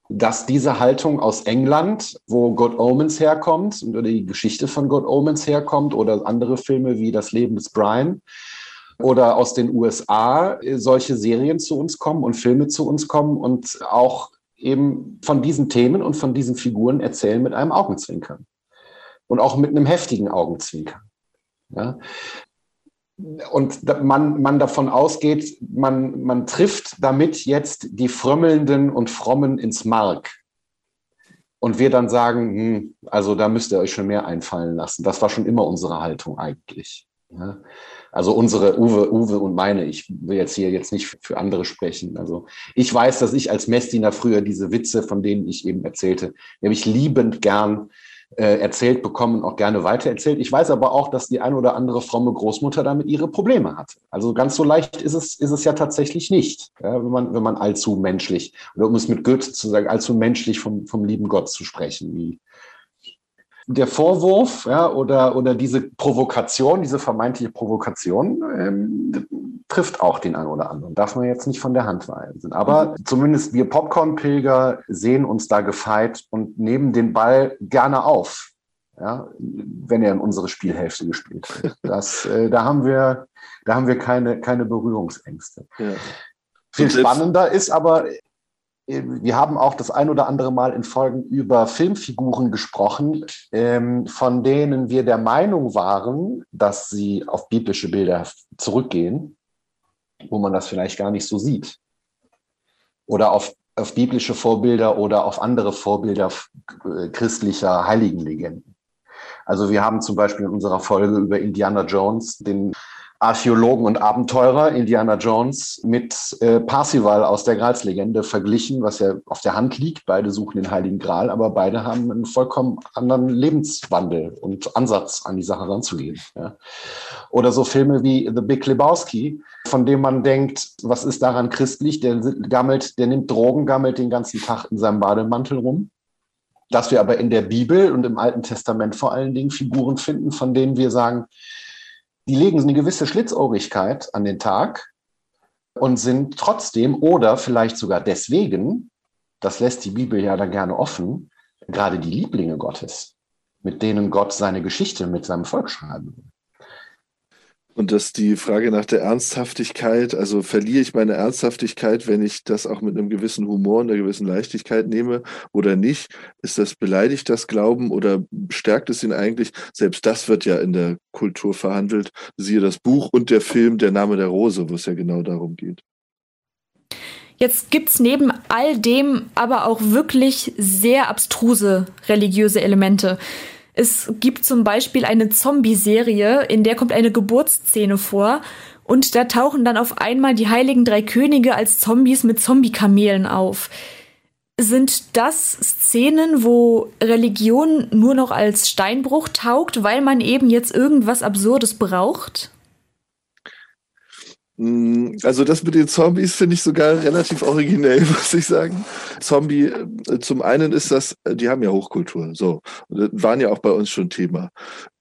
dass diese Haltung aus England, wo God Omens herkommt oder die Geschichte von God Omens herkommt oder andere Filme wie Das Leben des Brian oder aus den USA solche Serien zu uns kommen und Filme zu uns kommen und auch eben von diesen Themen und von diesen Figuren erzählen mit einem Augenzwinkern und auch mit einem heftigen Augenzwinkern. Ja? Und man, man davon ausgeht, man, man trifft damit jetzt die Frömmelnden und Frommen ins Mark. Und wir dann sagen, hm, also da müsst ihr euch schon mehr einfallen lassen. Das war schon immer unsere Haltung eigentlich. Ja? Also unsere, Uwe, Uwe und meine, ich will jetzt hier jetzt nicht für andere sprechen. Also ich weiß, dass ich als Messdiener früher diese Witze, von denen ich eben erzählte, nämlich liebend gern äh, erzählt bekommen und auch gerne weitererzählt. Ich weiß aber auch, dass die eine oder andere fromme Großmutter damit ihre Probleme hat. Also ganz so leicht ist es, ist es ja tatsächlich nicht, ja, wenn, man, wenn man allzu menschlich, oder um es mit Goethe zu sagen, allzu menschlich vom, vom lieben Gott zu sprechen, wie, der Vorwurf ja, oder, oder diese Provokation, diese vermeintliche Provokation, ähm, trifft auch den einen oder anderen. Darf man jetzt nicht von der Hand weisen. Aber mhm. zumindest wir Popcorn-Pilger sehen uns da gefeit und nehmen den Ball gerne auf, ja, wenn er in unsere Spielhälfte gespielt wird. Das, äh, da haben wir, da haben wir keine, keine Berührungsängste. Ja. Viel spannender ist aber wir haben auch das ein oder andere Mal in Folgen über Filmfiguren gesprochen, ähm, von denen wir der Meinung waren, dass sie auf biblische Bilder zurückgehen, wo man das vielleicht gar nicht so sieht. Oder auf, auf biblische Vorbilder oder auf andere Vorbilder äh, christlicher Heiligenlegenden. Also wir haben zum Beispiel in unserer Folge über Indiana Jones den Archäologen und Abenteurer Indiana Jones mit äh, Parsival aus der Gralslegende verglichen, was ja auf der Hand liegt. Beide suchen den Heiligen Gral, aber beide haben einen vollkommen anderen Lebenswandel und Ansatz an die Sache ranzugehen. Ja. Oder so Filme wie The Big Lebowski, von dem man denkt, was ist daran christlich? Der gammelt, der nimmt Drogen, gammelt den ganzen Tag in seinem Bademantel rum. Dass wir aber in der Bibel und im Alten Testament vor allen Dingen Figuren finden, von denen wir sagen, die legen eine gewisse Schlitzohrigkeit an den Tag und sind trotzdem oder vielleicht sogar deswegen, das lässt die Bibel ja dann gerne offen, gerade die Lieblinge Gottes, mit denen Gott seine Geschichte mit seinem Volk schreiben will. Und dass die Frage nach der Ernsthaftigkeit, also verliere ich meine Ernsthaftigkeit, wenn ich das auch mit einem gewissen Humor und einer gewissen Leichtigkeit nehme oder nicht? Ist das beleidigt das Glauben oder stärkt es ihn eigentlich? Selbst das wird ja in der Kultur verhandelt. Siehe das Buch und der Film Der Name der Rose, wo es ja genau darum geht. Jetzt gibt's neben all dem aber auch wirklich sehr abstruse religiöse Elemente. Es gibt zum Beispiel eine Zombie-Serie, in der kommt eine Geburtsszene vor und da tauchen dann auf einmal die heiligen drei Könige als Zombies mit Zombie-Kamelen auf. Sind das Szenen, wo Religion nur noch als Steinbruch taugt, weil man eben jetzt irgendwas Absurdes braucht? Mm, also das mit den Zombies finde ich sogar relativ originell, muss ich sagen. Zombie, äh, zum einen ist das, äh, die haben ja Hochkultur, so, waren ja auch bei uns schon Thema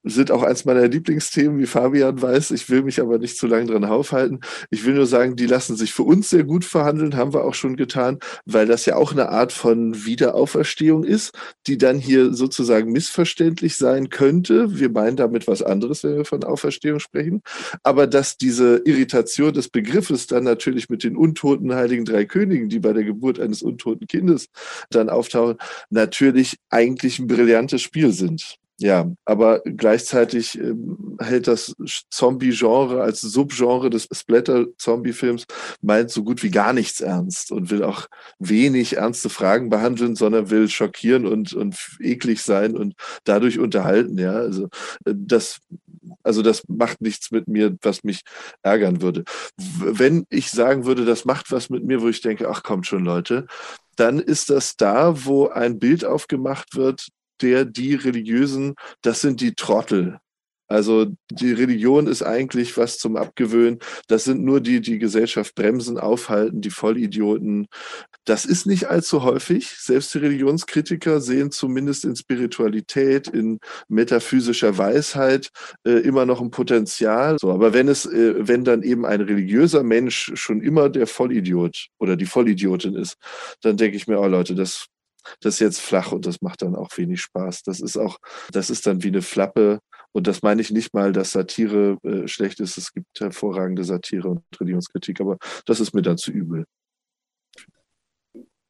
sind auch eins meiner Lieblingsthemen, wie Fabian weiß. Ich will mich aber nicht zu lange dran aufhalten. Ich will nur sagen, die lassen sich für uns sehr gut verhandeln, haben wir auch schon getan, weil das ja auch eine Art von Wiederauferstehung ist, die dann hier sozusagen missverständlich sein könnte. Wir meinen damit was anderes, wenn wir von Auferstehung sprechen. Aber dass diese Irritation des Begriffes dann natürlich mit den untoten heiligen drei Königen, die bei der Geburt eines untoten Kindes dann auftauchen, natürlich eigentlich ein brillantes Spiel sind. Ja, aber gleichzeitig ähm, hält das Zombie-Genre als Subgenre des Splatter-Zombie-Films meint so gut wie gar nichts ernst und will auch wenig ernste Fragen behandeln, sondern will schockieren und, und eklig sein und dadurch unterhalten. Ja, also äh, das, also das macht nichts mit mir, was mich ärgern würde. Wenn ich sagen würde, das macht was mit mir, wo ich denke, ach kommt schon Leute, dann ist das da, wo ein Bild aufgemacht wird, der, die Religiösen, das sind die Trottel. Also die Religion ist eigentlich was zum Abgewöhnen. Das sind nur die, die Gesellschaft bremsen, aufhalten, die Vollidioten. Das ist nicht allzu häufig. Selbst die Religionskritiker sehen zumindest in Spiritualität, in metaphysischer Weisheit äh, immer noch ein Potenzial. So, aber wenn es, äh, wenn dann eben ein religiöser Mensch schon immer der Vollidiot oder die Vollidiotin ist, dann denke ich mir, oh Leute, das das ist jetzt flach und das macht dann auch wenig Spaß. Das ist auch, das ist dann wie eine Flappe. Und das meine ich nicht mal, dass Satire äh, schlecht ist. Es gibt hervorragende Satire und Religionskritik, aber das ist mir dann zu übel.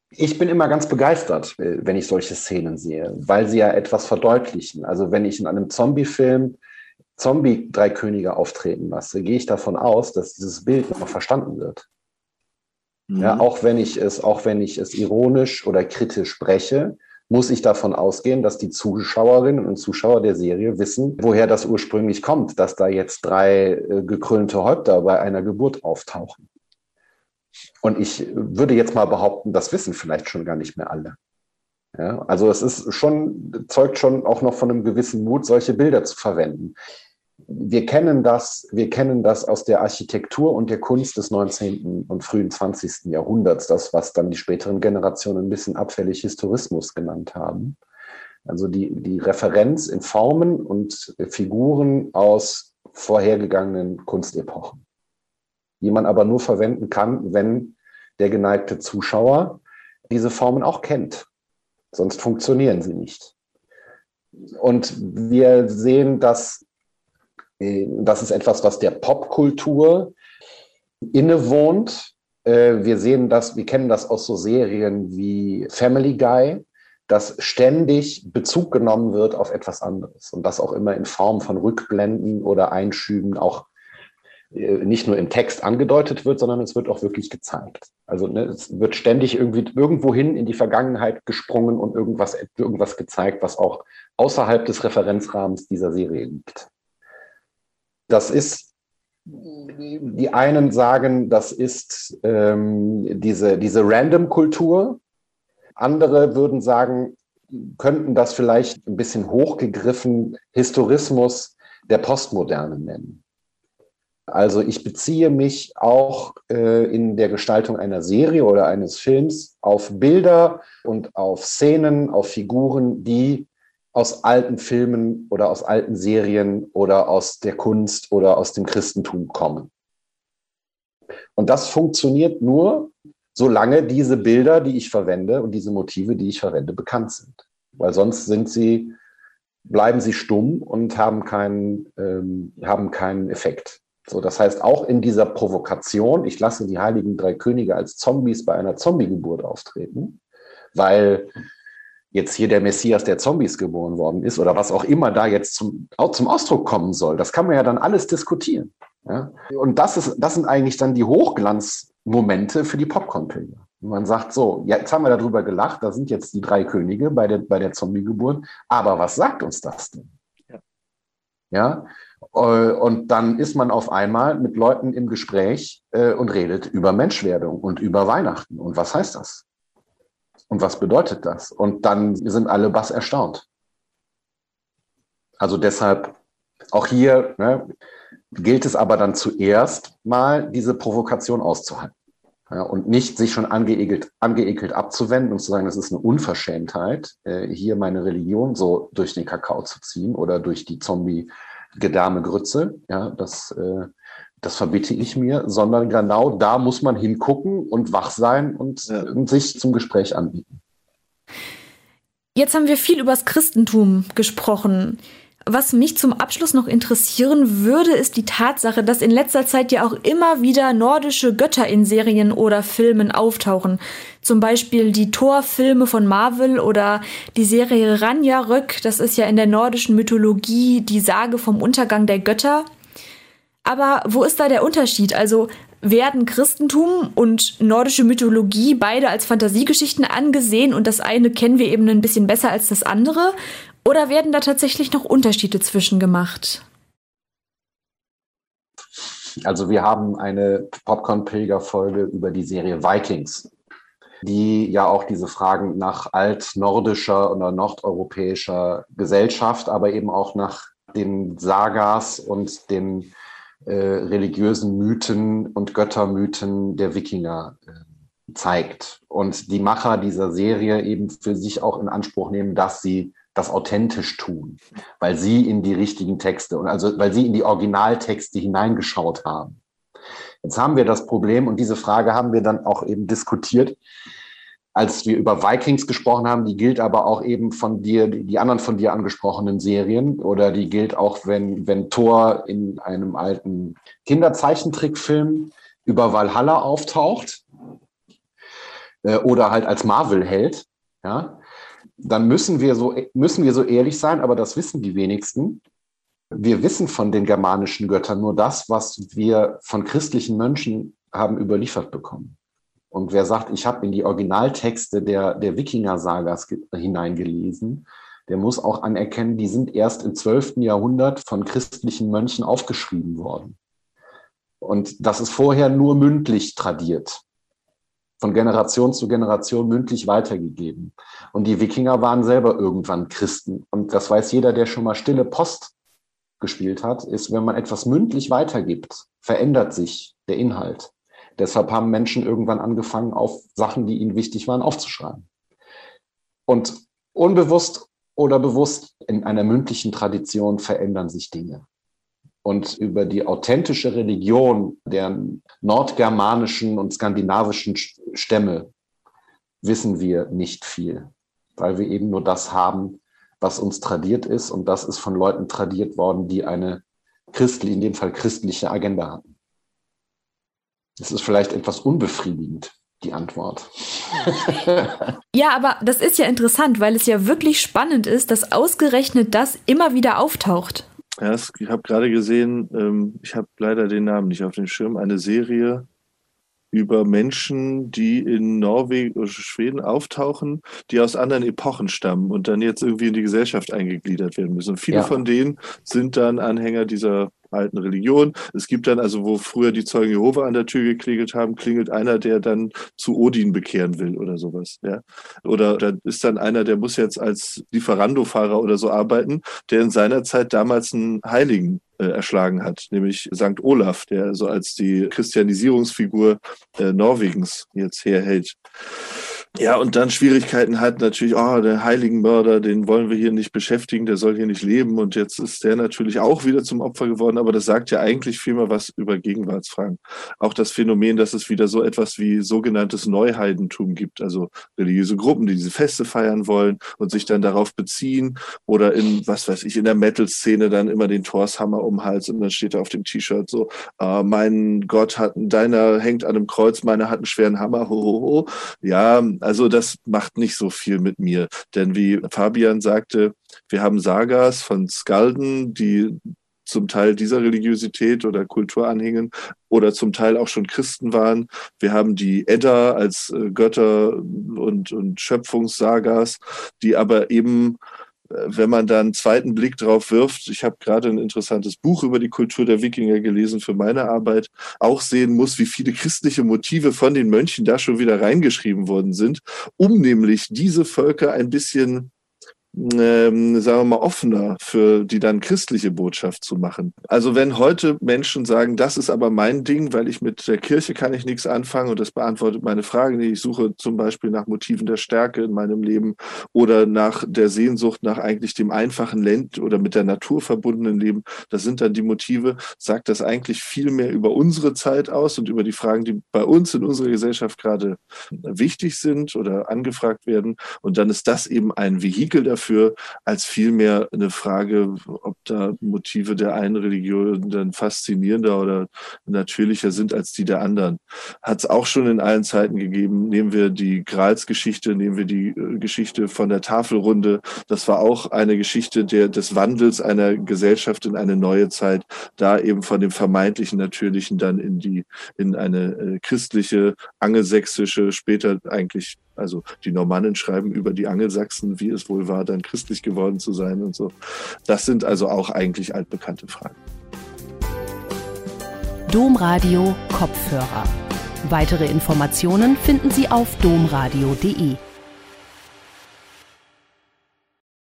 Ich bin immer ganz begeistert, äh, wenn ich solche Szenen sehe, weil sie ja etwas verdeutlichen. Also wenn ich in einem Zombie-Film Zombie drei Könige auftreten lasse, gehe ich davon aus, dass dieses Bild noch verstanden wird. Mhm. Ja, auch wenn ich es, auch wenn ich es ironisch oder kritisch spreche, muss ich davon ausgehen, dass die Zuschauerinnen und Zuschauer der Serie wissen, woher das ursprünglich kommt, dass da jetzt drei äh, gekrönte Häupter bei einer Geburt auftauchen. Und ich würde jetzt mal behaupten, das wissen vielleicht schon gar nicht mehr alle. Ja, also es ist schon, zeugt schon auch noch von einem gewissen Mut, solche Bilder zu verwenden. Wir kennen das, wir kennen das aus der Architektur und der Kunst des 19. und frühen 20. Jahrhunderts, das, was dann die späteren Generationen ein bisschen abfällig Historismus genannt haben. Also die, die Referenz in Formen und Figuren aus vorhergegangenen Kunstepochen, die man aber nur verwenden kann, wenn der geneigte Zuschauer diese Formen auch kennt. Sonst funktionieren sie nicht. Und wir sehen, dass das ist etwas, was der Popkultur innewohnt. Äh, wir sehen das, wir kennen das aus so Serien wie Family Guy, dass ständig Bezug genommen wird auf etwas anderes und das auch immer in Form von Rückblenden oder Einschüben auch äh, nicht nur im Text angedeutet wird, sondern es wird auch wirklich gezeigt. Also ne, es wird ständig irgendwie irgendwohin in die Vergangenheit gesprungen und irgendwas, irgendwas gezeigt, was auch außerhalb des Referenzrahmens dieser Serie liegt. Das ist, die einen sagen, das ist ähm, diese, diese Random-Kultur. Andere würden sagen, könnten das vielleicht ein bisschen hochgegriffen Historismus der Postmoderne nennen. Also ich beziehe mich auch äh, in der Gestaltung einer Serie oder eines Films auf Bilder und auf Szenen, auf Figuren, die aus alten Filmen oder aus alten Serien oder aus der Kunst oder aus dem Christentum kommen. Und das funktioniert nur, solange diese Bilder, die ich verwende und diese Motive, die ich verwende, bekannt sind. Weil sonst sind sie, bleiben sie stumm und haben keinen, ähm, haben keinen Effekt. So, das heißt, auch in dieser Provokation, ich lasse die heiligen drei Könige als Zombies bei einer Zombie-Geburt auftreten, weil jetzt hier der Messias der Zombies geboren worden ist oder was auch immer da jetzt zum, zum Ausdruck kommen soll. Das kann man ja dann alles diskutieren. Ja? Und das, ist, das sind eigentlich dann die Hochglanzmomente für die Popcorn-Pilger. Man sagt so, ja, jetzt haben wir darüber gelacht, da sind jetzt die drei Könige bei der, bei der Zombie-Geburt, aber was sagt uns das denn? Ja. ja? Äh, und dann ist man auf einmal mit Leuten im Gespräch äh, und redet über Menschwerdung und über Weihnachten. Und was heißt das? Und was bedeutet das? Und dann sind alle bass erstaunt. Also deshalb auch hier ne, gilt es aber dann zuerst mal, diese Provokation auszuhalten. Ja, und nicht sich schon angeekelt, angeekelt abzuwenden und zu sagen, das ist eine Unverschämtheit, äh, hier meine Religion so durch den Kakao zu ziehen oder durch die Zombie- Gedame Grütze. Ja, das, äh, das verbitte ich mir, sondern genau da muss man hingucken und wach sein und, ja. und sich zum Gespräch anbieten. Jetzt haben wir viel über das Christentum gesprochen. Was mich zum Abschluss noch interessieren würde, ist die Tatsache, dass in letzter Zeit ja auch immer wieder nordische Götter in Serien oder Filmen auftauchen. Zum Beispiel die Thor-Filme von Marvel oder die Serie Ragnarök, das ist ja in der nordischen Mythologie die Sage vom Untergang der Götter. Aber wo ist da der Unterschied? Also werden Christentum und nordische Mythologie beide als Fantasiegeschichten angesehen und das eine kennen wir eben ein bisschen besser als das andere? Oder werden da tatsächlich noch Unterschiede zwischen gemacht? Also wir haben eine Popcorn-Pilger-Folge über die Serie Vikings, die ja auch diese Fragen nach altnordischer oder nordeuropäischer Gesellschaft, aber eben auch nach den Sagas und den äh, religiösen Mythen und Göttermythen der Wikinger äh, zeigt. Und die Macher dieser Serie eben für sich auch in Anspruch nehmen, dass sie das authentisch tun, weil sie in die richtigen Texte und also weil sie in die Originaltexte hineingeschaut haben. Jetzt haben wir das Problem und diese Frage haben wir dann auch eben diskutiert, als wir über Vikings gesprochen haben. Die gilt aber auch eben von dir, die anderen von dir angesprochenen Serien oder die gilt auch, wenn, wenn Thor in einem alten Kinderzeichentrickfilm über Valhalla auftaucht äh, oder halt als Marvel-Held. Ja, dann müssen wir, so, müssen wir so ehrlich sein, aber das wissen die wenigsten. Wir wissen von den germanischen Göttern nur das, was wir von christlichen Mönchen haben überliefert bekommen. Und wer sagt, ich habe in die Originaltexte der, der Wikinger-Sagas hineingelesen, der muss auch anerkennen, die sind erst im 12. Jahrhundert von christlichen Mönchen aufgeschrieben worden. Und das ist vorher nur mündlich tradiert. von Generation zu Generation mündlich weitergegeben. Und die Wikinger waren selber irgendwann Christen. Und das weiß jeder, der schon mal stille Post gespielt hat, ist, wenn man etwas mündlich weitergibt, verändert sich der Inhalt. Deshalb haben Menschen irgendwann angefangen, auf Sachen, die ihnen wichtig waren, aufzuschreiben. Und unbewusst oder bewusst in einer mündlichen Tradition verändern sich Dinge. Und über die authentische Religion der nordgermanischen und skandinavischen Stämme wissen wir nicht viel, weil wir eben nur das haben, was uns tradiert ist. Und das ist von Leuten tradiert worden, die eine christliche, in dem Fall christliche Agenda hatten. Das ist vielleicht etwas unbefriedigend, die Antwort. ja, aber das ist ja interessant, weil es ja wirklich spannend ist, dass ausgerechnet das immer wieder auftaucht. Ja, ich habe gerade gesehen, ähm, ich habe leider den Namen nicht auf dem Schirm, eine Serie über Menschen, die in Norwegen oder Schweden auftauchen, die aus anderen Epochen stammen und dann jetzt irgendwie in die Gesellschaft eingegliedert werden müssen. Und viele ja. von denen sind dann Anhänger dieser alten Religion. Es gibt dann also, wo früher die Zeugen Jehova an der Tür geklingelt haben, klingelt einer, der dann zu Odin bekehren will oder sowas. Ja? Oder da ist dann einer, der muss jetzt als Lieferando-Fahrer oder so arbeiten, der in seiner Zeit damals einen Heiligen äh, erschlagen hat, nämlich St. Olaf, der so als die Christianisierungsfigur äh, Norwegens jetzt herhält. Ja, und dann Schwierigkeiten hat natürlich, oh, der Heiligenmörder, den wollen wir hier nicht beschäftigen, der soll hier nicht leben. Und jetzt ist der natürlich auch wieder zum Opfer geworden, aber das sagt ja eigentlich vielmehr was über Gegenwartsfragen. Auch das Phänomen, dass es wieder so etwas wie sogenanntes Neuheidentum gibt, also religiöse Gruppen, die diese Feste feiern wollen und sich dann darauf beziehen oder in, was weiß ich, in der Metal-Szene dann immer den Torshammer um Hals und dann steht da auf dem T-Shirt so, äh, mein Gott hat, deiner hängt an einem Kreuz, meiner hat einen schweren Hammer, ho, ho, ho. Ja, also das macht nicht so viel mit mir. Denn wie Fabian sagte, wir haben Sagas von Skalden, die zum Teil dieser Religiosität oder Kultur anhingen oder zum Teil auch schon Christen waren. Wir haben die Edda als äh, Götter und, und Schöpfungssagas, die aber eben wenn man da einen zweiten Blick drauf wirft, ich habe gerade ein interessantes Buch über die Kultur der Wikinger gelesen für meine Arbeit, auch sehen muss, wie viele christliche Motive von den Mönchen da schon wieder reingeschrieben worden sind, um nämlich diese Völker ein bisschen ähm, sagen wir mal, offener für die dann christliche Botschaft zu machen. Also wenn heute Menschen sagen, das ist aber mein Ding, weil ich mit der Kirche kann ich nichts anfangen und das beantwortet meine Fragen, ich suche zum Beispiel nach Motiven der Stärke in meinem Leben oder nach der Sehnsucht nach eigentlich dem einfachen Land oder mit der Natur verbundenen Leben, das sind dann die Motive, sagt das eigentlich viel mehr über unsere Zeit aus und über die Fragen, die bei uns in unserer Gesellschaft gerade wichtig sind oder angefragt werden. Und dann ist das eben ein Vehikel dafür, dafür, als vielmehr eine Frage, ob da Motive der einen Religion dann faszinierender oder natürlicher sind als die der anderen. Hat es auch schon in allen Zeiten gegeben. Nehmen wir die Gralsgeschichte, nehmen wir die äh, Geschichte von der Tafelrunde. Das war auch eine Geschichte der, des Wandels einer Gesellschaft in eine neue Zeit, da eben von dem vermeintlichen Natürlichen dann in die, in eine äh, christliche, angelsächsische, später eigentlich also die Normannen schreiben über die Angelsachsen, wie es wohl war, dann christlich geworden zu sein und so. Das sind also auch eigentlich altbekannte Fragen. Domradio Kopfhörer. Weitere Informationen finden Sie auf domradio.de.